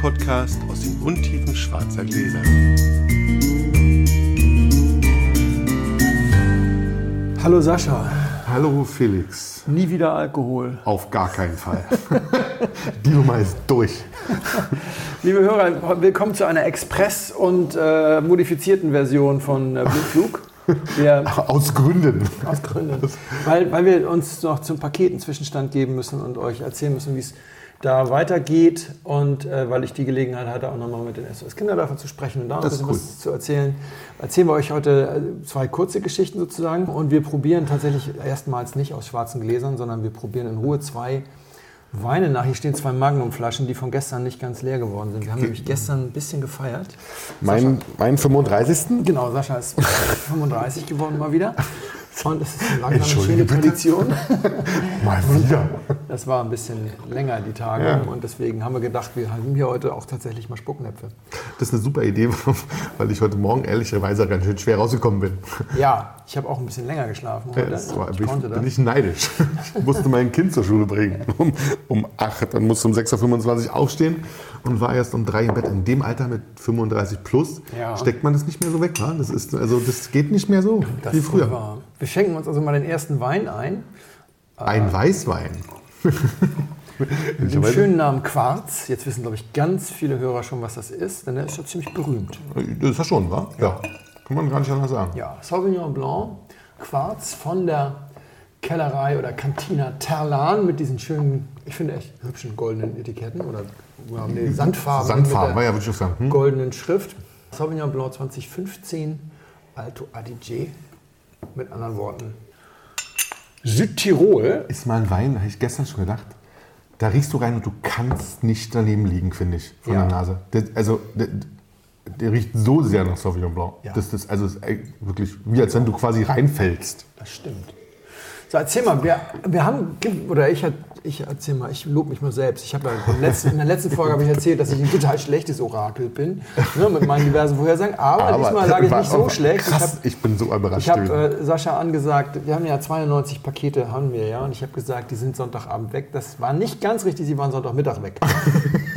Podcast aus den Untiefen schwarzer Gläser. Hallo Sascha. Hallo Felix. Nie wieder Alkohol. Auf gar keinen Fall. Die Nummer ist durch. Liebe Hörer, willkommen zu einer Express- und äh, modifizierten Version von äh, Blutflug. Wir, aus Gründen. Aus Gründen. Weil, weil wir uns noch zum Paketen Zwischenstand geben müssen und euch erzählen müssen, wie es da weitergeht und äh, weil ich die Gelegenheit hatte, auch nochmal mit den SOS Kinderdörfern zu sprechen und da ein bisschen cool. was zu erzählen, erzählen wir euch heute äh, zwei kurze Geschichten sozusagen und wir probieren tatsächlich erstmals nicht aus schwarzen Gläsern, sondern wir probieren in Ruhe zwei Weine nach. Hier stehen zwei Magnumflaschen, die von gestern nicht ganz leer geworden sind. Wir haben nämlich gestern ein bisschen gefeiert. Mein, mein 35. Genau, Sascha ist 35 geworden mal wieder. Und es ist eine langsame, schöne Tradition. Mal wieder. Das war ein bisschen länger, die Tage. Ja. Und deswegen haben wir gedacht, wir haben hier heute auch tatsächlich mal Spucknäpfe. Das ist eine super Idee, weil ich heute Morgen ehrlicherweise ganz schön schwer rausgekommen bin. Ja, ich habe auch ein bisschen länger geschlafen heute. Das war, ich bin, ich, bin ich neidisch. Ich musste mein Kind zur Schule bringen um, um 8. Dann musste um 6.25 Uhr aufstehen und war erst um 3 im Bett. In dem Alter mit 35 plus ja. steckt man das nicht mehr so weg. Ne? Das, ist, also, das geht nicht mehr so das wie früher. War. Wir schenken uns also mal den ersten Wein ein. Ein äh, Weißwein. Mit dem schönen Namen Quarz. Jetzt wissen, glaube ich, ganz viele Hörer schon, was das ist, denn der ist schon ziemlich berühmt. Das ist ja schon, wa? Ja. Kann man gar nicht anders sagen. Ja, Sauvignon Blanc, Quarz von der Kellerei oder Cantina Terlan mit diesen schönen, ich finde echt hübschen goldenen Etiketten oder nee, Sandfarben. Sandfarben, ja, würde ich auch sagen. Hm? Goldenen Schrift. Sauvignon Blanc 2015, Alto Adige. Mit anderen Worten. Südtirol. Ist mal ein Wein, habe ich gestern schon gedacht. Da riechst du rein und du kannst nicht daneben liegen, finde ich, von ja. der Nase. Das, also, der, der, riecht so sehr nach Sauvignon Blanc. Ja. Das, das, also, ist wirklich wie als wenn du quasi reinfällst. Das stimmt. So, erzähl mal, wir, wir haben, oder ich, ich erzähl mal, ich lobe mich mal selbst. Ich habe ja in, letzten, in der letzten Folge habe ich erzählt, dass ich ein total schlechtes Orakel bin, ne, mit meinen diversen Vorhersagen. Aber, aber diesmal lag ich nicht so schlecht. Krass, ich, hab, ich bin so überrascht. Ich habe äh, Sascha angesagt, wir haben ja 92 Pakete, haben wir ja, und ich habe gesagt, die sind Sonntagabend weg. Das war nicht ganz richtig, sie waren Sonntagmittag weg.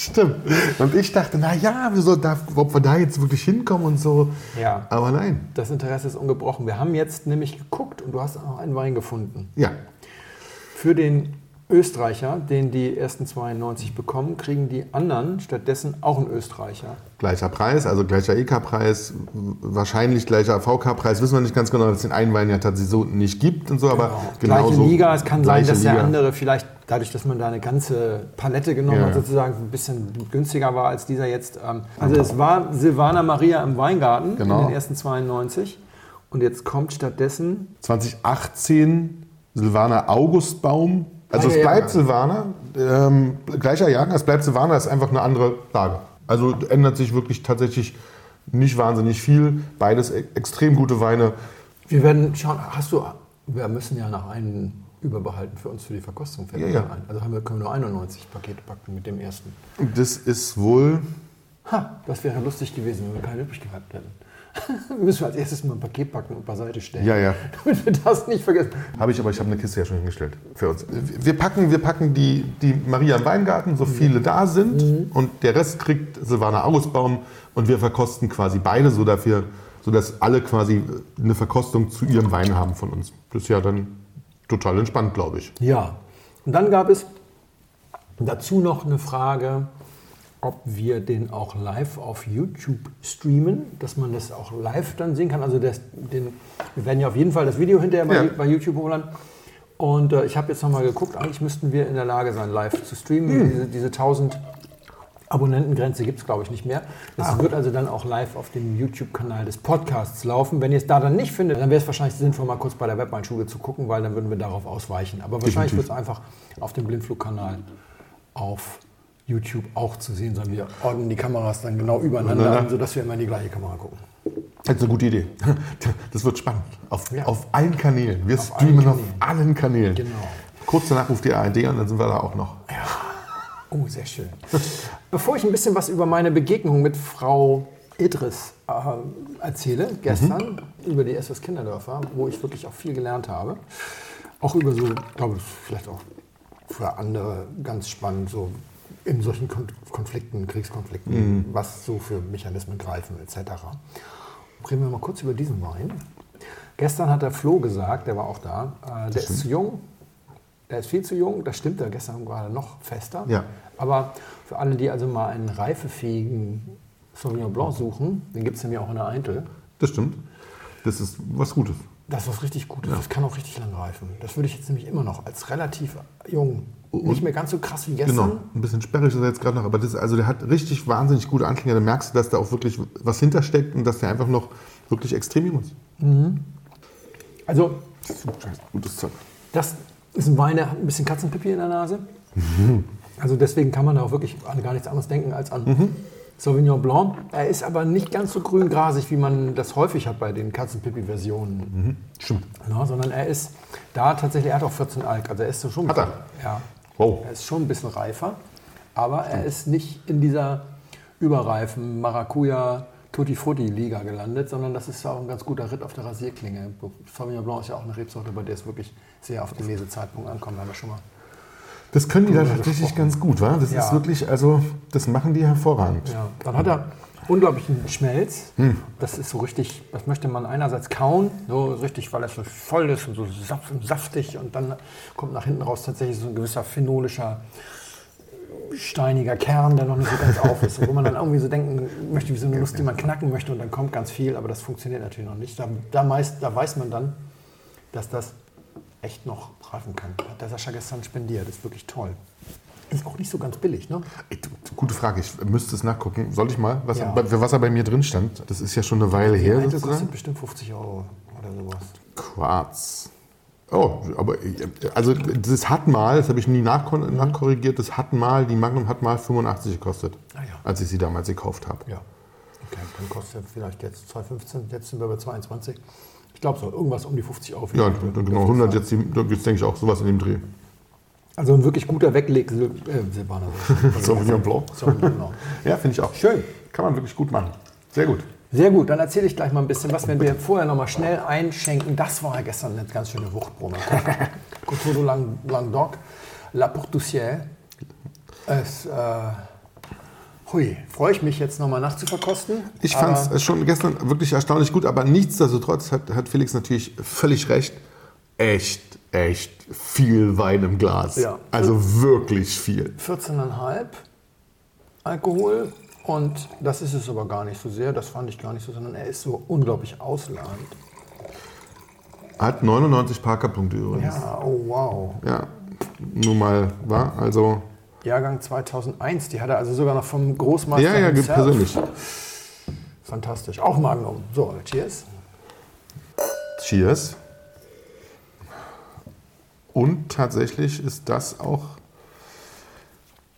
Stimmt. Und ich dachte, na ja, wieso darf, ob wir da jetzt wirklich hinkommen und so. Ja. Aber nein. Das Interesse ist ungebrochen. Wir haben jetzt nämlich geguckt und du hast auch einen Wein gefunden. Ja. Für den Österreicher, den die ersten 92 bekommen, kriegen die anderen stattdessen auch einen Österreicher. Gleicher Preis, also gleicher EK-Preis, wahrscheinlich gleicher VK-Preis, wissen wir nicht ganz genau, dass es den einen Wein ja tatsächlich so nicht gibt und so, genau. aber genau Gleiche Liga, es kann sein, dass der Liga. andere vielleicht dadurch, dass man da eine ganze Palette genommen ja. hat, sozusagen ein bisschen günstiger war als dieser jetzt. Ähm, also es war Silvana Maria im Weingarten genau. in den ersten 92 und jetzt kommt stattdessen 2018 Silvana Augustbaum also es bleibt Silvaner, ähm, gleicher Jahrgang, es bleibt Silvaner, ist einfach eine andere Lage. Also ändert sich wirklich tatsächlich nicht wahnsinnig viel. Beides e extrem gute Weine. Wir werden schauen, hast du, wir müssen ja nach einem überbehalten für uns für die Verkostung. Ja, ja. Ein. Also haben wir, können wir nur 91 Pakete packen mit dem ersten. Das ist wohl... Ha, das wäre lustig gewesen, wenn wir keine übrig gehabt hätten. müssen wir als erstes mal ein Paket packen und beiseite stellen. Ja, ja. Damit wir das nicht vergessen. Habe ich, aber ich habe eine Kiste ja schon hingestellt für uns. Wir packen, wir packen die, die Maria im Weingarten, so viele da sind. Mhm. Und der Rest kriegt Silvana Augustbaum. Und wir verkosten quasi beide, so dafür, sodass alle quasi eine Verkostung zu ihrem Wein haben von uns. Das ist ja dann total entspannt, glaube ich. Ja. Und dann gab es dazu noch eine Frage ob wir den auch live auf YouTube streamen, dass man das auch live dann sehen kann. Also das, den, wir werden ja auf jeden Fall das Video hinterher bei, ja. bei YouTube hochladen. Und äh, ich habe jetzt nochmal geguckt, eigentlich müssten wir in der Lage sein, live zu streamen. Hm. Diese, diese 1000 Abonnentengrenze gibt es, glaube ich, nicht mehr. Das ah. wird also dann auch live auf dem YouTube-Kanal des Podcasts laufen. Wenn ihr es da dann nicht findet, dann wäre es wahrscheinlich sinnvoll, mal kurz bei der Webmeinschule zu gucken, weil dann würden wir darauf ausweichen. Aber wahrscheinlich wird es einfach auf dem Blindflug-Kanal auf YouTube auch zu sehen, sondern wir ordnen die Kameras dann genau übereinander an, sodass wir immer in die gleiche Kamera gucken. Das ist eine gute Idee. Das wird spannend. Auf, ja. auf allen Kanälen. Wir auf streamen allen auf allen Kanälen. Genau. Kurz danach ruft die ARD und dann sind wir da auch noch. Ja. Oh, sehr schön. Bevor ich ein bisschen was über meine Begegnung mit Frau Idris äh, erzähle, gestern mhm. über die SS Kinderdörfer, wo ich wirklich auch viel gelernt habe, auch über so, glaube ich, vielleicht auch für andere ganz spannend, so in solchen Kon Konflikten, Kriegskonflikten, was so für Mechanismen greifen etc. Reden wir mal kurz über diesen Wein. Gestern hat der Flo gesagt, der war auch da, äh, der ist zu jung, der ist viel zu jung, das stimmt, der gestern gerade noch fester. Ja. Aber für alle, die also mal einen reifefähigen Sauvignon Blanc suchen, den gibt es nämlich auch in der Eintel, Das stimmt. Das ist was Gutes. das ist was richtig Gutes, das kann auch richtig lang reifen. Das würde ich jetzt nämlich immer noch als relativ jung, nicht mehr ganz so krass wie gestern. Genau. Ein bisschen sperrig ist er jetzt gerade noch, aber das, also der hat richtig wahnsinnig gute Anklänge. Da merkst du, dass da auch wirklich was hintersteckt und dass der einfach noch wirklich extrem jung ist. Also Gutes Zeug. Das ist ein Wein, der hat ein bisschen Katzenpipi in der Nase. Also deswegen kann man da auch wirklich an gar nichts anderes denken als an Sauvignon Blanc. Er ist aber nicht ganz so grün-grasig, wie man das häufig hat bei den Katzenpipi-Versionen. Stimmt. Ja, sondern er ist da tatsächlich, er hat auch 14 Alk, also er ist so schon, Hat er? Ja, Wow. er ist schon ein bisschen reifer, aber er ist nicht in dieser überreifen Maracuja Tutti Frutti Liga gelandet, sondern das ist auch ein ganz guter Ritt auf der Rasierklinge. Sauvignon Blanc ist ja auch eine Rebsorte, bei der es wirklich sehr auf den Lesezeitpunkt ankommt, haben wir schon mal. Das können die da Drüber tatsächlich ganz gut, wa? Das Ja. ist wirklich, also das machen die hervorragend. Ja, dann hat er unglaublichen Schmelz. Das ist so richtig, das möchte man einerseits kauen, so richtig, weil es so voll ist und so saftig und dann kommt nach hinten raus tatsächlich so ein gewisser phenolischer, steiniger Kern, der noch nicht so ganz auf ist. Wo man dann irgendwie so denken möchte, wie so eine Nuss, die man knacken möchte und dann kommt ganz viel, aber das funktioniert natürlich noch nicht. Da, da, meist, da weiß man dann, dass das echt noch reifen kann. Hat der Sascha gestern spendiert, ist wirklich toll. Ist auch nicht so ganz billig, ne? Du, gute Frage, ich müsste es nachgucken. Soll ich mal, was, Ja. was er bei mir drin stand? Das ist ja schon eine Weile her sozusagen. kostet bestimmt 50 Euro oder sowas. Quarz. Oh, aber also das hat mal, das habe ich nie nachkon- nachkorrigiert, das hat mal, die Magnum hat mal 85 gekostet, Ah ja. als ich sie damals gekauft habe. Ja. Okay, dann kostet er vielleicht jetzt 2,15, jetzt sind wir bei 22. Ich glaube so, irgendwas um die 50 Euro. Ja, genau 100 jetzt, jetzt denke ich auch sowas in dem Dreh. Also ein wirklich guter Wegleg Sil äh, Silvaner. Sauvignon Blanc. Sauvignon Blanc. Ja, finde ich auch. Schön. Kann man wirklich gut machen. Sehr gut. Sehr gut, dann erzähle ich gleich mal ein bisschen was, wenn wir vorher noch mal schnell einschenken. Das war ja gestern eine ganz schöne. Coteau de Lang- Languedoc, La Portussière. Es, äh, hui, freue ich mich jetzt noch mal nachzuverkosten. Ich fand es schon gestern wirklich erstaunlich gut, aber nichtsdestotrotz hat, hat Felix natürlich völlig recht. Echt, echt viel Wein im Glas. Ja. Also wirklich viel. 14,5 Alkohol. Und das ist es aber gar nicht so sehr, das fand ich gar nicht so, sondern er ist so unglaublich ausladend. Hat 99 Parker-Punkte übrigens. Ja, oh wow. Ja, nur mal, war also. Jahrgang 2001, die hat er also sogar noch vom Großmeister Ja, ja, himself. persönlich. Fantastisch. Auch Magnum. So, cheers. Cheers. Und tatsächlich ist das auch,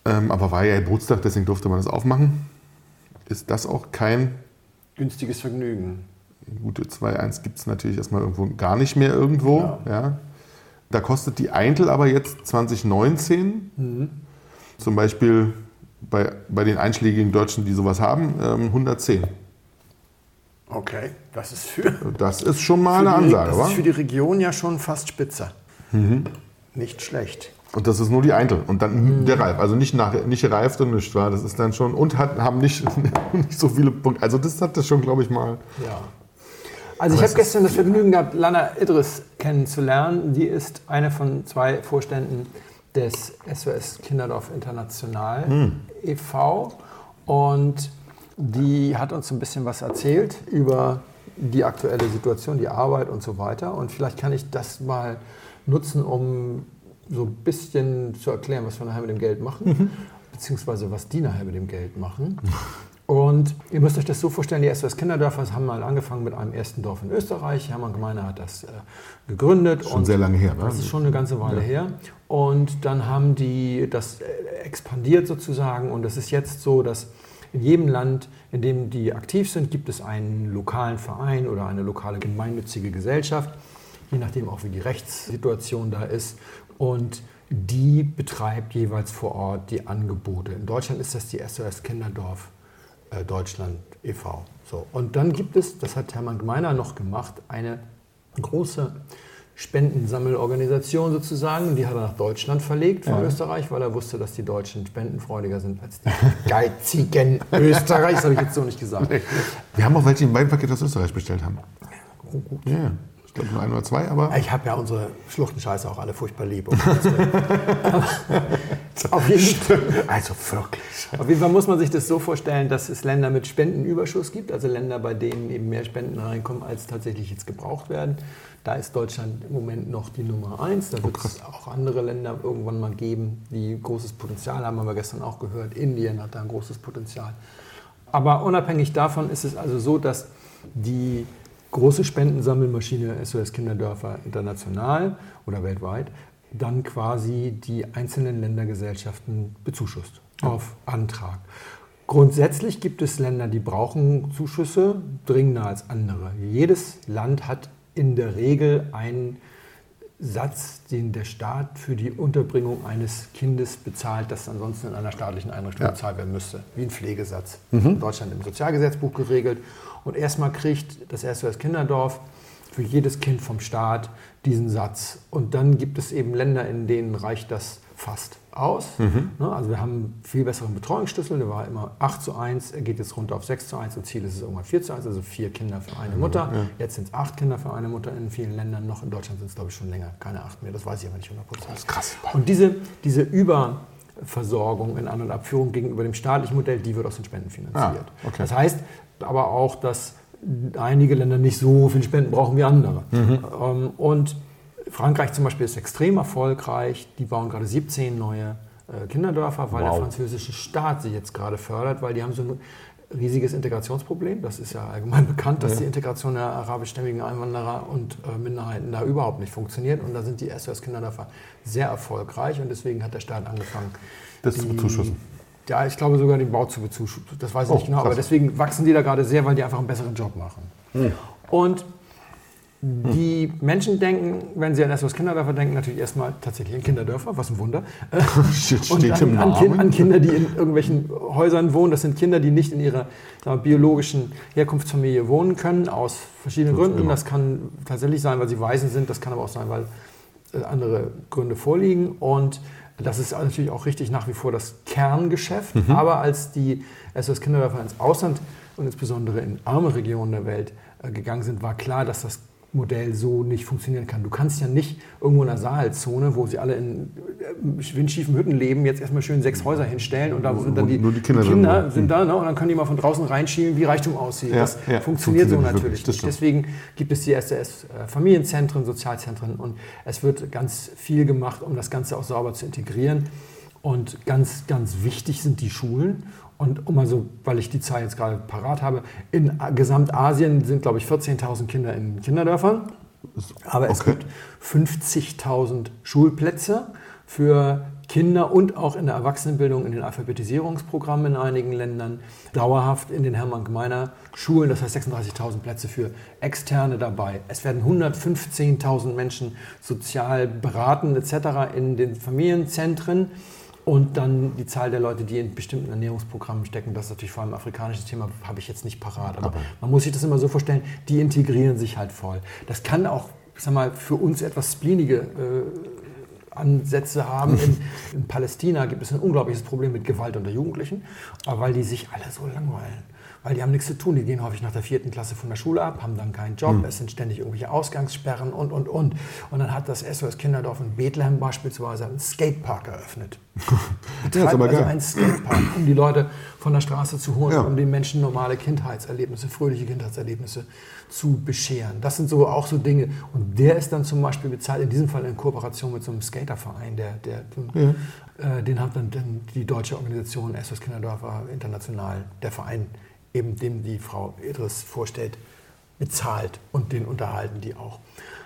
ähm, aber war ja Geburtstag, deswegen durfte man das aufmachen, ist das auch kein, Günstiges Vergnügen. gute 2.1 gibt es natürlich erstmal irgendwo gar nicht mehr irgendwo. Ja. Ja. Da kostet die Eintel aber jetzt 2019, zum Beispiel bei, bei den einschlägigen Deutschen, die sowas haben, ähm, 110. Okay, das ist für, Das ist schon mal eine Ansage, das wa? ist für die Region ja schon fast spitze. Nicht schlecht. Und das ist nur die Eintel. Und dann der Reif. Also nicht, nach, nicht reift und nicht, war. Das ist dann schon. Und hat, haben nicht, nicht so viele Punkte. Also das hat das schon, glaube ich, mal. Ja. Also ich habe gestern das Vergnügen gehabt, Lana Idris kennenzulernen. Die ist eine von zwei Vorständen des SOS Kinderdorf International e.V. Und die hat uns ein bisschen was erzählt über die aktuelle Situation, die Arbeit und so weiter. Und vielleicht kann ich das mal nutzen, um so ein bisschen zu erklären, was wir nachher mit dem Geld machen, beziehungsweise was die nachher mit dem Geld machen. Und ihr müsst euch das so vorstellen, die SOS Kinderdörfer haben mal angefangen mit einem ersten Dorf in Österreich. Hermann Gemeiner hat das äh, gegründet. Schon sehr lange her, ne? Das ist schon eine ganze Weile her. Und dann haben die das äh, expandiert sozusagen. Und es ist jetzt so, dass in jedem Land, in dem die aktiv sind, gibt es einen lokalen Verein oder eine lokale gemeinnützige Gesellschaft, je nachdem auch wie die Rechtssituation da ist. Und die betreibt jeweils vor Ort die Angebote. In Deutschland ist das die SOS Kinderdorf äh, Deutschland e.V. So. Und dann gibt es, das hat Hermann Gmeiner noch gemacht, eine große Spendensammelorganisation sozusagen. Die hat er nach Deutschland verlegt von Ja. Österreich, weil er wusste, dass die Deutschen spendenfreudiger sind als die geizigen Österreich. Das habe ich jetzt so nicht gesagt. Wir haben auch welche im Weinpaket aus Österreich bestellt haben. Ja, ja. Ich glaube nur ein oder zwei, aber Ich habe ja unsere Schluchtenscheiße auch alle furchtbar lieb. auf, jeden, also wirklich. auf jeden Fall muss man sich das so vorstellen, dass es Länder mit Spendenüberschuss gibt, also Länder, bei denen eben mehr Spenden reinkommen, als tatsächlich jetzt gebraucht werden. Da ist Deutschland im Moment noch die Nummer eins. Da wird es auch andere Länder irgendwann mal geben, die großes Potenzial haben, haben wir gestern auch gehört. Indien hat da ein großes Potenzial. Aber unabhängig davon ist es also so, dass die große Spendensammelmaschine SOS Kinderdörfer international oder weltweit dann quasi die einzelnen Ländergesellschaften bezuschusst auf Antrag. Grundsätzlich gibt es Länder, die brauchen Zuschüsse dringender als andere. Jedes Land hat in der Regel einen Satz, den der Staat für die Unterbringung eines Kindes bezahlt, das ansonsten in einer staatlichen Einrichtung Ja. bezahlt werden müsste, wie ein Pflegesatz. In Deutschland im Sozialgesetzbuch geregelt. Und erstmal kriegt das SOS Kinderdorf für jedes Kind vom Staat diesen Satz. Und dann gibt es eben Länder, in denen reicht das fast aus. Ne, Also wir haben viel besseren Betreuungsschlüssel, der war immer 8 zu 1, er geht jetzt runter auf 6 zu 1 und Ziel ist es irgendwann 4 zu 1, also vier Kinder für eine Mutter. Jetzt sind es acht Kinder für eine Mutter in vielen Ländern, noch in Deutschland sind es glaube ich schon länger, keine acht mehr, das weiß ich aber nicht 100 Prozent. Das ist krass. Und diese, diese Überversorgung in An- und Abführung gegenüber dem staatlichen Modell, die wird aus den Spenden finanziert. Ah, okay. Das heißt aber auch, dass einige Länder nicht so viel Spenden brauchen wie andere. Mhm. Ähm, Und Frankreich zum Beispiel ist extrem erfolgreich. Die bauen gerade 17 neue äh, Kinderdörfer, weil der Wow. französische Staat sie jetzt gerade fördert, weil die haben so ein riesiges Integrationsproblem. Das ist ja allgemein bekannt, dass die Integration der arabischstämmigen Einwanderer und äh, Minderheiten da überhaupt nicht funktioniert. Und da sind die SOS-Kinderdörfer sehr erfolgreich und deswegen hat der Staat angefangen, Das zu bezuschussen. Ja, ich glaube sogar den Bau zu bezuschussen. Das weiß ich Oh, nicht genau, krass. aber deswegen wachsen die da gerade sehr, weil die einfach einen besseren Job machen. Hm. Und die Menschen denken, wenn sie an SOS Kinderdörfer denken, natürlich erstmal tatsächlich an Kinderdörfer, was ein Wunder. Steht Und im an, an, Kin- Namen. an Kinder, die in irgendwelchen Häusern wohnen. Das sind Kinder, die nicht in ihrer wir, biologischen Herkunftsfamilie wohnen können, aus verschiedenen Gründen. immer. Das kann tatsächlich sein, weil sie Waisen sind. Das kann aber auch sein, weil äh, andere Gründe vorliegen. Und das ist natürlich auch richtig nach wie vor das Kerngeschäft. Mhm. Aber als die SOS Kinderdörfer ins Ausland und insbesondere in arme Regionen der Welt äh, gegangen sind, war klar, dass das Modell so nicht funktionieren kann. Du kannst ja nicht irgendwo in einer Saalzone, wo sie alle in äh, windschiefen Hütten leben, jetzt erstmal schön sechs Häuser hinstellen und da sind dann die, die Kinder die Kinder sind da ne, und dann können die mal von draußen reinschieben, wie Reichtum aussieht. Ja, das ja, funktioniert so funktioniert nicht natürlich nicht. Deswegen gibt es die SOS-Familienzentren, Sozialzentren und es wird ganz viel gemacht, um das Ganze auch sauber zu integrieren. Und ganz, ganz wichtig sind die Schulen. Und um also, weil ich die Zahl jetzt gerade parat habe, in Gesamtasien sind, glaube ich, 14.000 Kinder in Kinderdörfern. Aber es Okay. gibt 50.000 Schulplätze für Kinder und auch in der Erwachsenenbildung, in den Alphabetisierungsprogrammen in einigen Ländern, dauerhaft in den Hermann-Gemeiner Schulen, das heißt 36.000 Plätze für Externe dabei. Es werden 115.000 Menschen sozial beraten etc. in den Familienzentren. Und dann die Zahl der Leute, die in bestimmten Ernährungsprogrammen stecken, das ist natürlich vor allem ein afrikanisches Thema, habe ich jetzt nicht parat. Aber man muss sich das immer so vorstellen, die integrieren sich halt voll. Das kann auch, ich sag mal, für uns etwas splinige äh, Ansätze haben. In, in Palästina gibt es ein unglaubliches Problem mit Gewalt unter Jugendlichen, weil die sich alle so langweilen. Weil die haben nichts zu tun. Die gehen häufig nach der vierten Klasse von der Schule ab, haben dann keinen Job, es sind ständig irgendwelche Ausgangssperren und, und, und. Und dann hat das SOS Kinderdorf in Bethlehem beispielsweise einen Skatepark eröffnet. Das ist aber also geil. ein Skatepark, um die Leute von der Straße zu holen, Ja. um den Menschen normale Kindheitserlebnisse, fröhliche Kindheitserlebnisse zu bescheren. Das sind so auch so Dinge. Und der ist dann zum Beispiel bezahlt, in diesem Fall in Kooperation mit so einem Skaterverein, der, der, äh, den hat dann, dann die deutsche Organisation SOS Kinderdörfer International, der Verein, eben dem die Frau Idris vorstellt, bezahlt und den unterhalten die auch.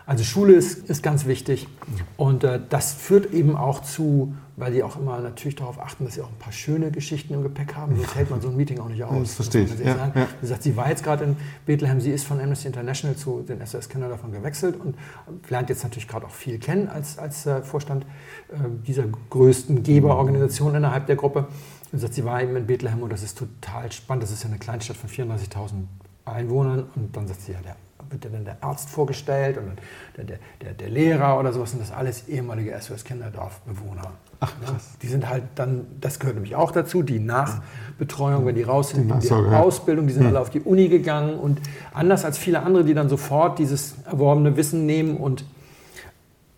Also Schule ist, ist ganz wichtig und äh, das führt eben auch zu, weil die auch immer natürlich darauf achten, dass sie auch ein paar schöne Geschichten im Gepäck haben, sonst hält man so ein Meeting auch nicht aus. Das verstehe ich, ja, sagen. ja. Sie sagt, sie war jetzt gerade in Bethlehem, sie ist von Amnesty International zu den SOS Kindern davon gewechselt und lernt jetzt natürlich gerade auch viel kennen als, als äh, Vorstand äh, dieser größten Geberorganisation innerhalb der Gruppe. Und sagt, sie war eben in Bethlehem und das ist total spannend. Das ist ja eine Kleinstadt von 34.000 Einwohnern und dann sagt sie, ja, der wird dann der Arzt vorgestellt und dann der, der, der Lehrer oder sowas. Und das alles ehemalige SOS Kinderdorfbewohner. Ach, krass. Die sind halt dann, das gehört nämlich auch dazu, die Nachbetreuung, wenn die raus sind, die, die Ausbildung, die sind mhm. alle auf die Uni gegangen und anders als viele andere, die dann sofort dieses erworbene Wissen nehmen und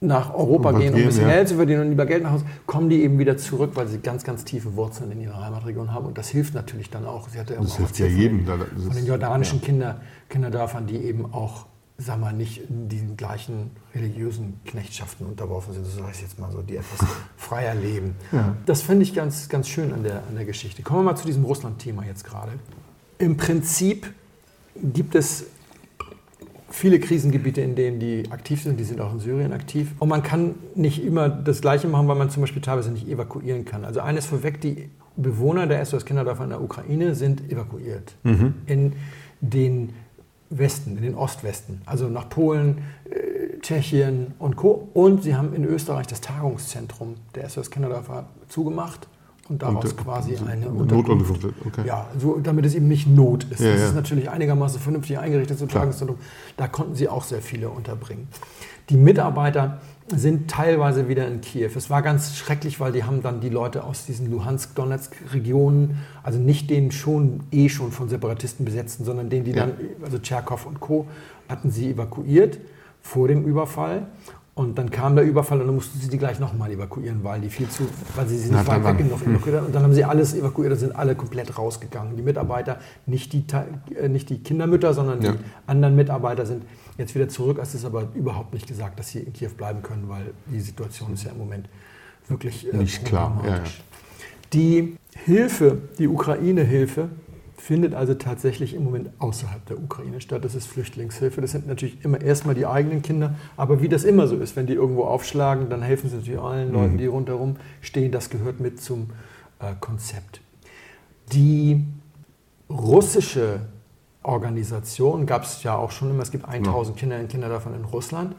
nach Europa gehen, um ein bisschen ja. Geld zu verdienen und lieber Geld nach Hause, kommen die eben wieder zurück, weil sie ganz, ganz tiefe Wurzeln in ihrer Heimatregion haben. Und das hilft natürlich dann auch. Sie hatte das hilft ja jedem. Von, von den jordanischen ja. Kinder, Kinderdörfern, die eben auch, sag mal, nicht in diesen gleichen religiösen Knechtschaften unterworfen sind, so sage ich jetzt mal so, die etwas freier leben. Ja. Das finde ich ganz, ganz schön an der, an der Geschichte. Kommen wir mal zu diesem Russland-Thema jetzt gerade. Im Prinzip gibt es viele Krisengebiete, in denen die aktiv sind. Die sind auch in Syrien aktiv. Und man kann nicht immer das Gleiche machen, weil man zum Beispiel teilweise nicht evakuieren kann. Also eines vorweg, die Bewohner der SOS-Kinderdörfer in der Ukraine sind evakuiert. Mhm. In den Westen, in den Ostwesten. Also nach Polen, äh, Tschechien und Co. Und sie haben in Österreich das Tagungszentrum der SOS-Kinderdörfer zugemacht und daraus und, quasi eine Notunterkunft. Okay. Ja, so, damit es eben nicht Not ist. Ja, das ja. ist natürlich einigermaßen vernünftig eingerichtet, so Tageszentrum. Da konnten sie auch sehr viele unterbringen. Die Mitarbeiter sind teilweise wieder in Kiew. Es war ganz schrecklich, weil die haben dann die Leute aus diesen Luhansk-Donetsk-Regionen, also nicht den schon eh schon von Separatisten besetzten, sondern den, die ja. dann, also Tscherkow und Co., hatten sie evakuiert vor dem Überfall und dann kam der Überfall und dann mussten sie die gleich nochmal evakuieren, weil die viel zu, weil sie sie nicht weit weg genug evakuiert haben. Und dann haben sie alles evakuiert und sind alle komplett rausgegangen. Die Mitarbeiter, nicht die, äh, nicht die Kindermütter, sondern ja. die anderen Mitarbeiter sind jetzt wieder zurück. Es ist aber überhaupt nicht gesagt, dass sie in Kiew bleiben können, weil die Situation ist ja im Moment wirklich äh, nicht klar. Ja, ja. Die Hilfe, die Ukraine-Hilfe, findet also tatsächlich im Moment außerhalb der Ukraine statt. Das ist Flüchtlingshilfe. Das sind natürlich immer erstmal die eigenen Kinder. Aber wie das immer so ist, wenn die irgendwo aufschlagen, dann helfen sie natürlich allen Leuten, mhm. die rundherum stehen. Das gehört mit zum äh, Konzept. Die russische Organisation gab es ja auch schon immer. Es gibt 1000 ja. Kinder in Kinderdörfern in Russland.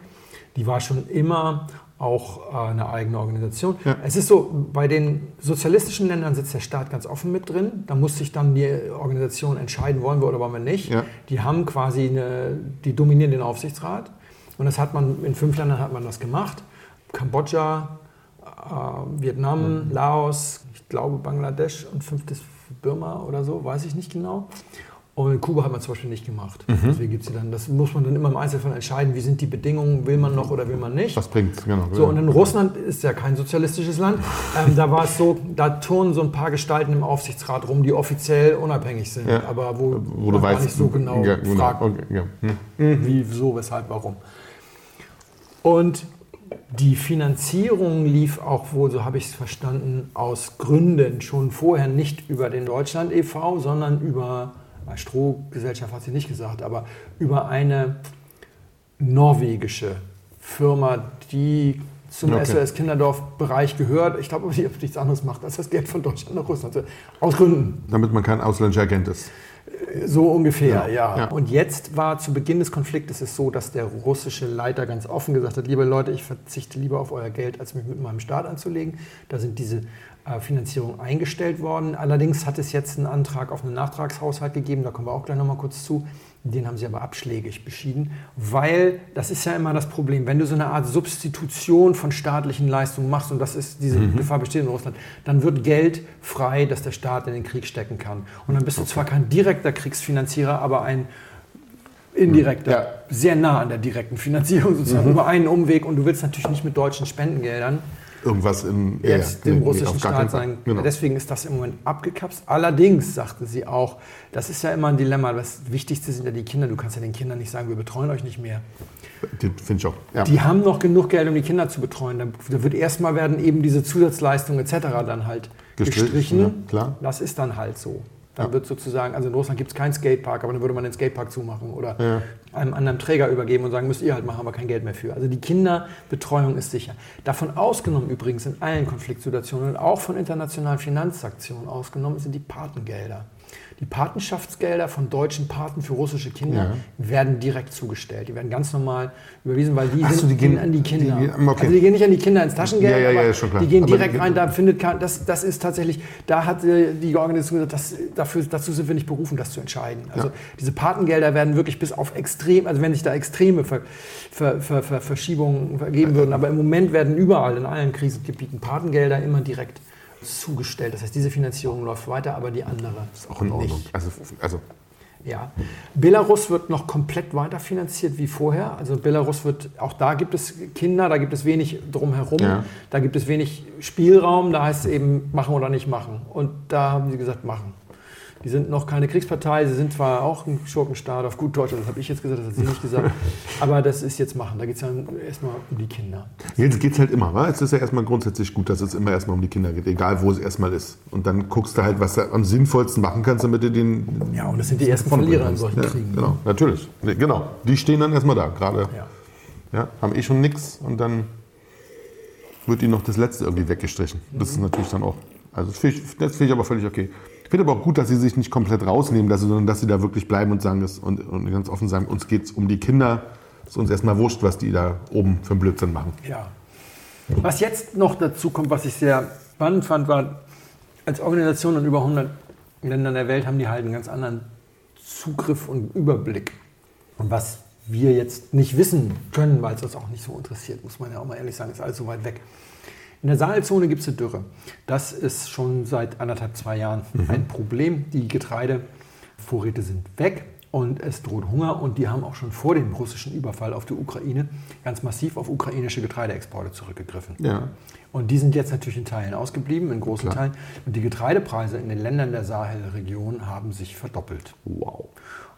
Die war schon immer auch äh, eine eigene Organisation. Ja. Es ist so, bei den sozialistischen Ländern sitzt der Staat ganz offen mit drin. Da muss sich dann die Organisation entscheiden, wollen wir oder wollen wir nicht. Ja. Die haben quasi eine, die dominieren den Aufsichtsrat. Und das hat man, in fünf Ländern hat man das gemacht. Kambodscha, äh, Vietnam, mhm. Laos, ich glaube Bangladesch und fünftes Birma oder so, weiß ich nicht genau. Und in Kuba hat man zum Beispiel nicht gemacht. Mhm. Deswegen gibt es dann, das muss man dann immer im Einzelfall entscheiden, wie sind die Bedingungen, will man noch oder will man nicht. Was bringt es, genau. So, und in Russland ist ja kein sozialistisches Land. Ähm, da war es so, da turnen so ein paar Gestalten im Aufsichtsrat rum, die offiziell unabhängig sind, ja. aber wo, wo man weißt, nicht so genau, ja, genau. fragt, okay, ja. hm. wie, wieso, weshalb, warum. Und die Finanzierung lief auch wohl, so habe ich es verstanden, aus Gründen schon vorher nicht über den Deutschland e.V., sondern über bei Strohgesellschaft hat sie nicht gesagt, aber über eine norwegische Firma, die zum okay. SOS Kinderdorf-Bereich gehört. Ich glaube, sie nichts anderes macht, als das Geld von Deutschland nach Russland zu Aus Gründen. Damit man kein ausländischer Agent ist. So ungefähr, ja. ja. ja. Und jetzt war zu Beginn des Konfliktes es so, dass der russische Leiter ganz offen gesagt hat, liebe Leute, ich verzichte lieber auf euer Geld, als mich mit meinem Staat anzulegen. Da sind diese äh, Finanzierung eingestellt worden. Allerdings hat es jetzt einen Antrag auf einen Nachtragshaushalt gegeben, da kommen wir auch gleich nochmal kurz zu. Den haben sie aber abschlägig beschieden, weil das ist ja immer das Problem, wenn du so eine Art Substitution von staatlichen Leistungen machst, und das ist diese mhm. Gefahr besteht in Russland, dann wird Geld frei, dass der Staat in den Krieg stecken kann. Und dann bist du zwar kein direkter Kriegsfinanzierer, aber ein indirekter, ja. sehr nah an der direkten Finanzierung sozusagen, mhm. über einen Umweg. Und du willst natürlich nicht mit deutschen Spendengeldern irgendwas in jetzt ja, dem russischen Staat sein. Genau. Deswegen ist das im Moment abgekapst. Allerdings sagte sie auch, das ist ja immer ein Dilemma. Das Wichtigste sind ja die Kinder. Du kannst ja den Kindern nicht sagen, wir betreuen euch nicht mehr. Finde ich auch. Ja. Die haben noch genug Geld, um die Kinder zu betreuen. Da wird erstmal werden eben diese Zusatzleistungen etc. dann halt gestrichen. gestrichen. Ja, klar. Das ist dann halt so. Dann ja. wird sozusagen, also in Russland gibt es keinen Skatepark, aber dann würde man den Skatepark zumachen oder ja. einem anderen Träger übergeben und sagen, müsst ihr halt machen, aber kein Geld mehr für. Also die Kinderbetreuung ist sicher. Davon ausgenommen übrigens in allen Konfliktsituationen und auch von internationalen Finanzaktionen ausgenommen sind die Patengelder. Die Patenschaftsgelder von deutschen Paten für russische Kinder Ja. werden direkt zugestellt. Die werden ganz normal überwiesen, weil die, Ach so, sind, die gehen- an die Kinder. die gehen- okay. Also die gehen nicht an die Kinder ins Taschengeld, Ja, ja, ja, schon klar. die gehen Aber direkt die- rein. Da findet das, das ist tatsächlich, da hat äh, die Organisation gesagt, das, dafür, dazu sind wir nicht berufen, das zu entscheiden. Also diese Patengelder werden wirklich bis auf extrem, also wenn sich da extreme Ver, Ver, Ver, Ver, Verschiebungen vergeben würden, aber im Moment werden überall in allen Krisengebieten Patengelder immer direkt zugestellt. Das heißt, diese Finanzierung läuft weiter, aber die andere Ist auch in Ordnung. nicht. Also, also Ja. Belarus wird noch komplett weiterfinanziert wie vorher. Also Belarus wird, auch da gibt es Kinder, da gibt es wenig drumherum, Ja. da gibt es wenig Spielraum, da heißt es eben machen oder nicht machen. Und da haben sie gesagt, machen. Die sind noch keine Kriegspartei, sie sind zwar auch ein Schurkenstaat auf gut Deutsch, das habe ich jetzt gesagt, das hat sie nicht gesagt, aber das ist jetzt machen. Da geht es dann erstmal um die Kinder. Jetzt geht es halt immer. Wa? Es ist ja erstmal grundsätzlich gut, dass es immer erstmal um die Kinder geht, egal wo es erstmal ist. Und dann guckst du halt, was du am sinnvollsten machen kannst, damit du den. Ja, und das sind die ersten Verlierer in solchen ja, Kriegen. Genau, natürlich. Nee, Genau. Die stehen dann erstmal da, gerade. Ja. Ja, haben eh schon nichts und dann wird ihnen noch das Letzte irgendwie weggestrichen. Das ist natürlich dann auch. Also das finde ich, das finde ich aber völlig okay. Ich finde aber auch gut, dass sie sich nicht komplett rausnehmen, dass sie, sondern dass sie da wirklich bleiben und sagen das und, und ganz offen sagen, uns geht es um die Kinder. Es ist uns erstmal wurscht, was die da oben für einen Blödsinn machen. Ja. Was jetzt noch dazu kommt, was ich sehr spannend fand, war, als Organisation in über 100 Ländern der Welt haben die halt einen ganz anderen Zugriff und Überblick. Und was wir jetzt nicht wissen können, weil es uns auch nicht so interessiert, muss man ja auch mal ehrlich sagen, ist alles so weit weg. In der Sahelzone gibt es eine Dürre. Das ist schon seit anderthalb, zwei Jahren ein Problem. Die Getreidevorräte sind weg und es droht Hunger. Und die haben auch schon vor dem russischen Überfall auf die Ukraine ganz massiv auf ukrainische Getreideexporte zurückgegriffen. Ja. Und die sind jetzt natürlich in Teilen ausgeblieben, in großen Klar. Teilen. Und die Getreidepreise in den Ländern der Sahelregion haben sich verdoppelt. Wow.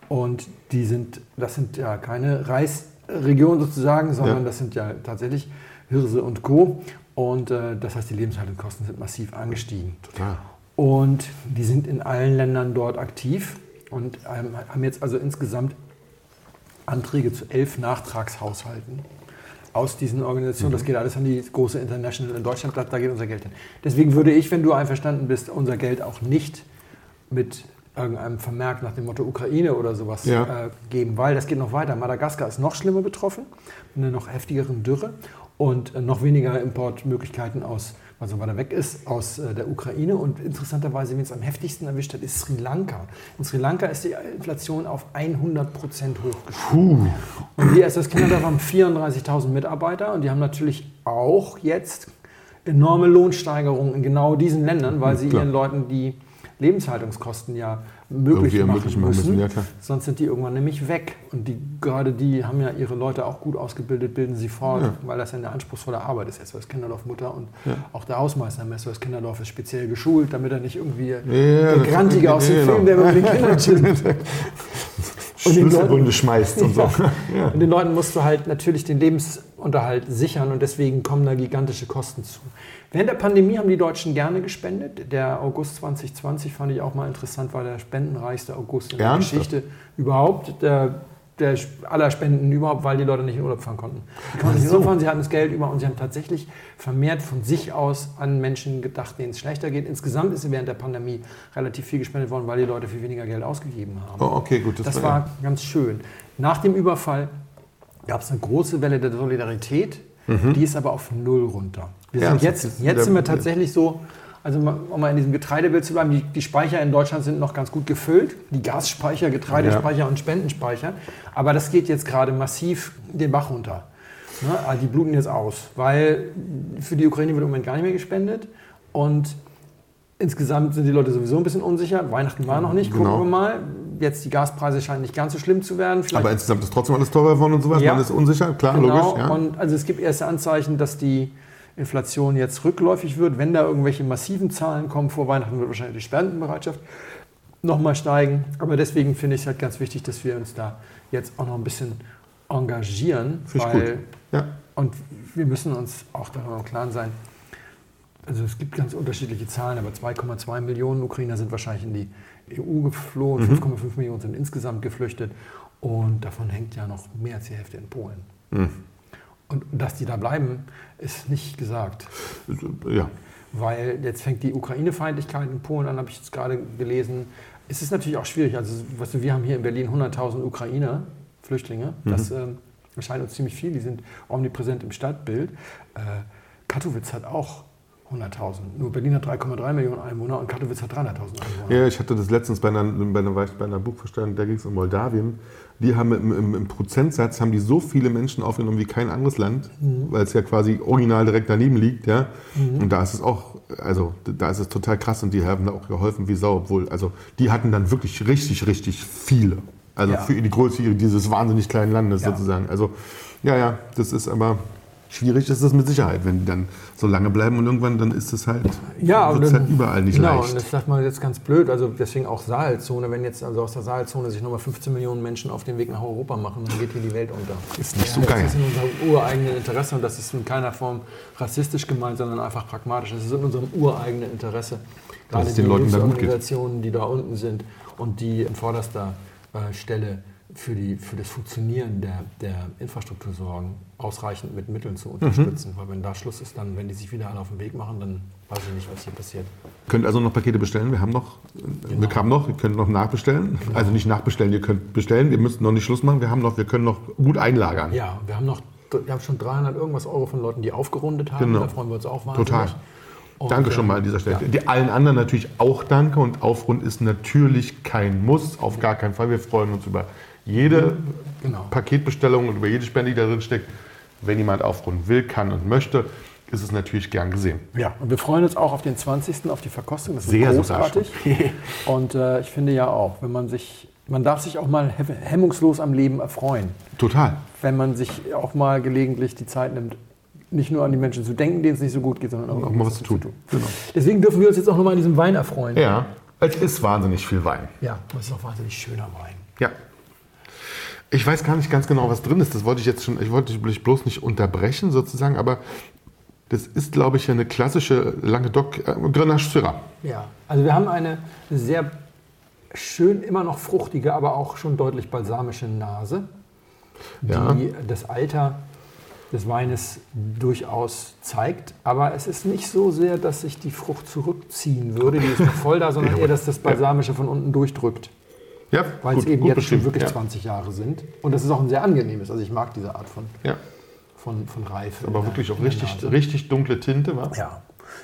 Und die sind, das sind ja keine Reisregionen sozusagen, sondern Ja. das sind ja tatsächlich Hirse und Co. Und äh, das heißt, die Lebenshaltungskosten sind massiv angestiegen. Total. Und die sind in allen Ländern dort aktiv und ähm, haben jetzt also insgesamt Anträge zu elf Nachtragshaushalten aus diesen Organisationen. Das geht alles an die große International in Deutschland, da, da geht unser Geld hin. Deswegen würde ich, wenn du einverstanden bist, unser Geld auch nicht mit irgendeinem Vermerk nach dem Motto Ukraine oder sowas Ja. äh, geben, weil das geht noch weiter. Madagaskar ist noch schlimmer betroffen, mit einer noch heftigeren Dürre und äh, noch weniger Importmöglichkeiten aus, was so weiter weg ist, aus äh, der Ukraine. Und interessanterweise, wen es am heftigsten erwischt hat, ist Sri Lanka. In Sri Lanka ist die Inflation auf 100 Prozent hochgestiegen. Und die SS Kinderdorf haben 34.000 Mitarbeiter und die haben natürlich auch jetzt enorme Lohnsteigerungen in genau diesen Ländern, weil sie Klar. ihren Leuten die Lebenshaltungskosten ja möglich machen ermöglichen machen müssen. müssen, ja. Sonst sind die irgendwann nämlich weg. Und die, gerade die haben ja ihre Leute auch gut ausgebildet, bilden sie fort, Ja. weil das ja eine anspruchsvolle Arbeit ist. SOS Kinderdorf Mutter und Ja. auch der Hausmeister im SOS Kinderdorf ist speziell geschult, damit er nicht irgendwie der das- Grantige aus dem ja, Film, der mit den Kindern chillt. Und den Schlüsselbunde schmeißt und so. Ja. Und den Leuten musst du halt natürlich den Lebensunterhalt sichern und deswegen kommen da gigantische Kosten zu. Während der Pandemie haben die Deutschen gerne gespendet. Der August 2020 fand ich auch mal interessant, war der spendenreichste August in der Ernsthaft? Geschichte überhaupt. Der, der aller Spenden überhaupt, weil die Leute nicht in Urlaub fahren konnten. Die konnten nicht in Urlaub fahren, sie hatten das Geld über und sie haben tatsächlich vermehrt von sich aus an Menschen gedacht, denen es schlechter geht. Insgesamt ist während der Pandemie relativ viel gespendet worden, weil die Leute viel weniger Geld ausgegeben haben. Oh, okay, gut. Das war ganz schön. Nach dem Überfall gab es eine große Welle der Solidarität, die ist aber auf Null runter. Wir sind Ernsthaft? jetzt, Das jetzt sind wir tatsächlich so, also um mal in diesem Getreidebild zu bleiben, die, die Speicher in Deutschland sind noch ganz gut gefüllt, die Gasspeicher, Getreidespeicher und Spendenspeicher, aber das geht jetzt gerade massiv den Bach runter. Ne? Also Die bluten jetzt aus, weil für die Ukraine wird im Moment gar nicht mehr gespendet und Insgesamt sind die Leute sowieso ein bisschen unsicher. Weihnachten war noch nicht, gucken Genau. wir mal. Jetzt die Gaspreise scheinen nicht ganz so schlimm zu werden. Vielleicht Aber insgesamt ist trotzdem alles teurer geworden und sowas. Ja. Man ist unsicher, klar, genau. logisch. Ja. Und also es gibt erste Anzeichen, dass die Inflation jetzt rückläufig wird. Wenn da irgendwelche massiven Zahlen kommen vor Weihnachten, wird wahrscheinlich die Spendenbereitschaft nochmal steigen. Aber deswegen finde ich es halt ganz wichtig, dass wir uns da jetzt auch noch ein bisschen engagieren. Finde weil, gut. Ja. Und wir müssen uns auch darüber im Klaren sein, also es gibt ganz unterschiedliche Zahlen, aber 2,2 Millionen Ukrainer sind wahrscheinlich in die EU geflohen, Mhm. 5,5 Millionen sind insgesamt geflüchtet und davon hängt ja noch mehr als die Hälfte in Polen. Mhm. Und dass die da bleiben, ist nicht gesagt. ja. Weil jetzt fängt die Ukraine-Feindlichkeit in Polen an, habe ich jetzt gerade gelesen. es ist natürlich auch schwierig. Also, weißt du, wir haben hier in Berlin 100.000 Ukrainer, Flüchtlinge. Das ähm, erscheint uns ziemlich viel. Die sind omnipräsent im Stadtbild. Äh, Katowice hat auch 100.000. Nur Berlin hat 3,3 Millionen Einwohner und Katowice hat 300.000 Einwohner. Ja, ich hatte das letztens bei einer, bei einer, bei einer Buchvorstellung, da ging es um Moldawien. Die haben im, im, im Prozentsatz haben die so viele Menschen aufgenommen wie kein anderes Land, weil es ja quasi original direkt daneben liegt, ja. Und da ist es auch, also da ist es total krass und die haben da auch geholfen wie Sau, obwohl, also die hatten dann wirklich richtig, richtig viele. Also Ja. für die Größe dieses wahnsinnig kleinen Landes Ja. sozusagen. Also ja, ja, das ist aber schwierig ist es mit Sicherheit, wenn die dann so lange bleiben und irgendwann dann ist es halt, Ja, dann- halt überall nicht genau, leicht. und das sagt man jetzt ganz blöd, also deswegen auch Saalzone, wenn jetzt also aus der Saalzone sich nochmal 15 Millionen Menschen auf den Weg nach Europa machen, dann geht hier die Welt unter. Ist nicht so das geil. ist in unserem ureigenen Interesse und das ist in keiner Form rassistisch gemeint, sondern einfach pragmatisch. Es ist in unserem ureigenen Interesse. Gerade den die Leuten da gut geht. Die da unten sind und die in vorderster äh, Stelle für, die, für das Funktionieren der, der Infrastruktur sorgen, ausreichend mit Mitteln zu Mhm. unterstützen. Weil wenn da Schluss ist, dann, wenn die sich wieder alle auf den Weg machen, dann weiß ich nicht, was hier passiert. Könnt also noch Pakete bestellen. Wir haben noch, wir haben noch, ihr könnt noch nachbestellen. Also nicht nachbestellen, ihr könnt bestellen. Wir müssen noch nicht Schluss machen. Wir haben noch, wir können noch gut einlagern. Ja, wir haben noch wir haben schon 300 irgendwas Euro von Leuten, die aufgerundet haben. Genau. Da freuen wir uns auch wahnsinnig. Total. Und, Danke schon mal an dieser Stelle. Die allen anderen natürlich auch danke und Aufrund ist natürlich kein Muss, auf gar keinen Fall. Wir freuen uns über jede Genau. Paketbestellung und über jede Spende, die da drin steckt. Wenn jemand aufrunden will, kann und möchte, ist es natürlich gern gesehen. Ja, und wir freuen uns auch auf den 20. auf die Verkostung. Das ist Sehr großartig. und äh, ich finde ja auch, wenn man sich, man darf sich auch mal he- hemmungslos am Leben erfreuen. Total. Wenn man sich auch mal gelegentlich die Zeit nimmt, nicht nur an die Menschen zu denken, denen es nicht so gut geht, sondern auch, Auch mal was zu tun. Genau. Deswegen dürfen wir uns jetzt auch nochmal an diesem Wein erfreuen. Ja, es ist wahnsinnig viel Wein. ja, das ist auch wahnsinnig schöner Wein. Ja. Ich weiß gar nicht ganz genau, was drin ist. Das wollte ich jetzt schon, ich wollte dich bloß nicht unterbrechen sozusagen, aber das ist, glaube ich, eine klassische Languedoc äh, Grenache Syrah. Ja, also wir haben eine sehr schön, immer noch fruchtige, aber auch schon deutlich balsamische Nase, die Ja. das Alter des Weines durchaus zeigt. Aber es ist nicht so sehr, dass sich die Frucht zurückziehen würde, die ist noch voll da, sondern eher, dass das Balsamische von unten durchdrückt. Ja, Weil es eben jetzt schon wirklich ja. 20 Jahre sind. Und das ist auch ein sehr angenehmes. Also ich mag diese Art von, Ja, von, von Reife. aber der- wirklich auch richtig, richtig dunkle Tinte, wa? Ja,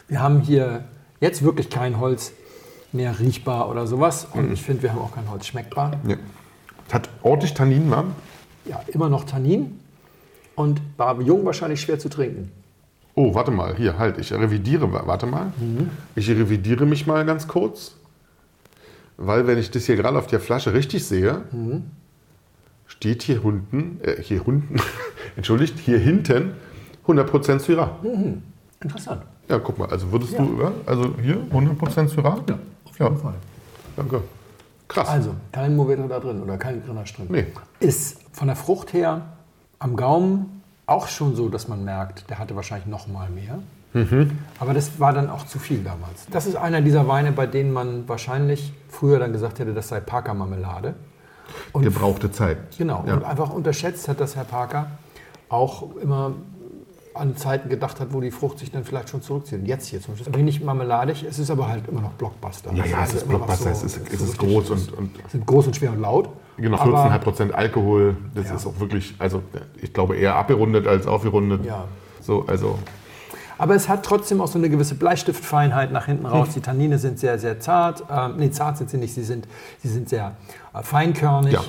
wir haben hier jetzt wirklich kein Holz mehr riechbar oder sowas. Mhm. Und ich finde, wir haben auch kein Holz schmeckbar. Ja. Es hat ordentlich Tannin, wa? Ja, immer noch Tannin und war jung wahrscheinlich schwer zu trinken. Oh, warte mal, hier, halt, ich revidiere, warte mal. Mhm. Ich revidiere mich mal ganz kurz. Weil, wenn ich das hier gerade auf der Flasche richtig sehe, Mhm. steht hier unten, äh, hier unten, entschuldigt, hier hinten 100% Syrah. Interessant. Ja, guck mal, also würdest Ja. du, ja, also hier 100% Syrah? Ja, auf jeden Fall. Danke. Krass. Also, kein Moveto da drin oder kein Grenache drin. Nee. Ist von der Frucht her am Gaumen auch schon so, dass man merkt, der hatte wahrscheinlich noch mal mehr. Mhm. Aber das war dann auch zu viel damals. Das ist einer dieser Weine, bei denen man wahrscheinlich früher dann gesagt hätte, das sei Parker-Marmelade. Und Gebrauchte Zeit. Genau, Ja. und einfach unterschätzt hat, dass Herr Parker auch immer an Zeiten gedacht hat, wo die Frucht sich dann vielleicht schon zurückzieht. Und jetzt hier zum Beispiel. Ist wenig marmeladig, es ist aber halt immer noch Blockbuster. Ja, ja, es ist Blockbuster, es ist- es ist groß und- und- es sind groß und schwer und laut. Genau, aber- 14,5% Alkohol. Das Ja. ist auch wirklich, also ich glaube eher abgerundet als aufgerundet. Ja. So, also Aber es hat trotzdem auch so eine gewisse Bleistiftfeinheit nach hinten Hm. raus. Die Tannine sind sehr, sehr zart. Ähm, nee, zart sind sie nicht, sie sind, sie sind sehr äh, feinkörnig. Ja,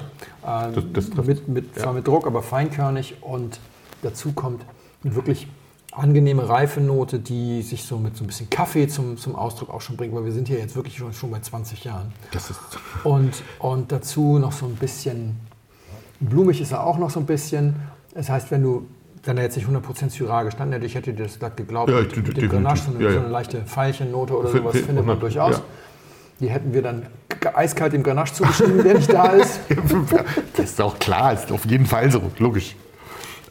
Ähm, das- das trifft. mit, mit, Zwar mit Druck, aber feinkörnig. Und dazu kommt eine wirklich angenehme Reifenote, die sich so mit so ein bisschen Kaffee zum, zum Ausdruck auch schon bringt, weil wir sind hier jetzt wirklich schon, schon bei 20 Jahren. das ist. Und, und dazu noch so ein bisschen, blumig ist er auch noch so ein bisschen. Das heißt, wenn du, wenn er jetzt nicht 100% Syrah gestanden hätte, ich hätte dir das glatt geglaubt, Ja, mit, dem. Grenache, so eine, Ja, ja. so eine leichte Veilchennote oder sowas fin- findet man 100, durchaus. ja. Die hätten wir dann eiskalt dem Grenache zugeschrieben, der nicht da ist. Das ist auch klar, ist auf jeden Fall so, logisch.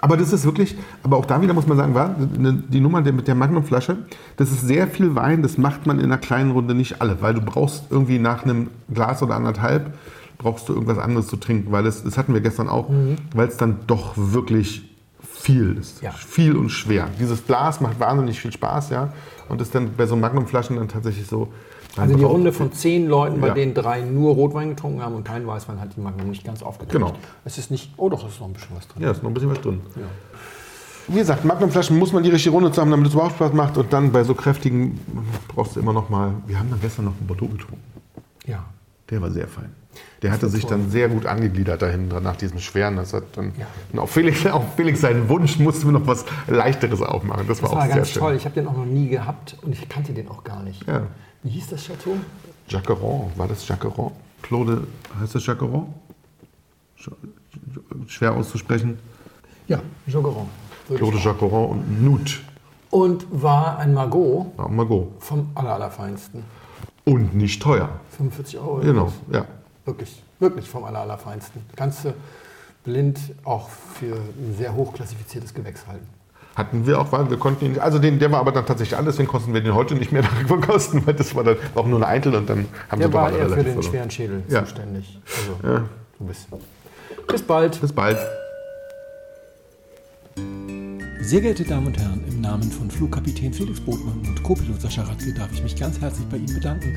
Aber das ist wirklich, aber auch da wieder muss man sagen, war ne, die Nummer mit der Magnumflasche, das ist sehr viel Wein, das macht man in einer kleinen Runde nicht alle, weil du brauchst irgendwie nach einem Glas oder anderthalb, brauchst du irgendwas anderes zu trinken, weil es, das hatten wir gestern auch, weil es dann doch wirklich viel ist. Ja. Viel und schwer. Dieses Glas macht wahnsinnig viel Spaß, ja, und ist dann bei so Magnumflaschen dann tatsächlich so, Also die Runde von zehn Leuten, bei Ja. denen drei nur Rotwein getrunken haben und kein Weißwein, hat die Magnum nicht ganz aufgekriegt. Genau. Es ist nicht, oh doch, es ist noch ein bisschen was drin. Ja, ist noch ein bisschen was drin. Ja. Wie gesagt, Magnumflaschen muss man die richtige Runde zusammen, damit es überhaupt Spaß macht. Und dann bei so kräftigen brauchst du immer noch mal. Wir haben dann gestern noch einen Bordeaux getrunken. ja. Der war sehr fein. Der hatte war sich dann sehr gut angegliedert dahin, nach diesem schweren. Das hat dann, Ja. auf, Felix, auf Felix seinen Wunsch mussten wir noch was Leichteres aufmachen. Das war Das auch war sehr ganz schön. toll. Ich habe den auch noch nie gehabt und ich kannte den auch gar nicht. Ja. Wie hieß das Chateau? Jacqueron, war das Jacqueron? Claude, heißt das Jacqueron? Sch- Schwer auszusprechen. Ja, Jogeron. Claude Jacqueron und Nut. Und war ein Margot War Margot. vom vom aller, allerfeinsten. Und nicht teuer. 45 Euro. Genau, ja. Wirklich, wirklich vom aller, allerfeinsten. Kannst du blind auch für ein sehr hoch klassifiziertes Gewächs halten. Hatten wir auch, weil wir konnten ihn, also den, der war aber dann tatsächlich alles, deswegen konnten wir den heute nicht mehr darüber kosten, weil das war dann auch nur eine Eintel und dann haben Der sie doch war alle eher für den verloren. schweren Schädel Ja. zuständig. Also, so ein bisschen. Bis bald. Bis bald. Sehr geehrte Damen und Herren, im Namen von Flugkapitän Felix Botmann und Co-Pilot Sascha Radke darf ich mich ganz herzlich bei Ihnen bedanken,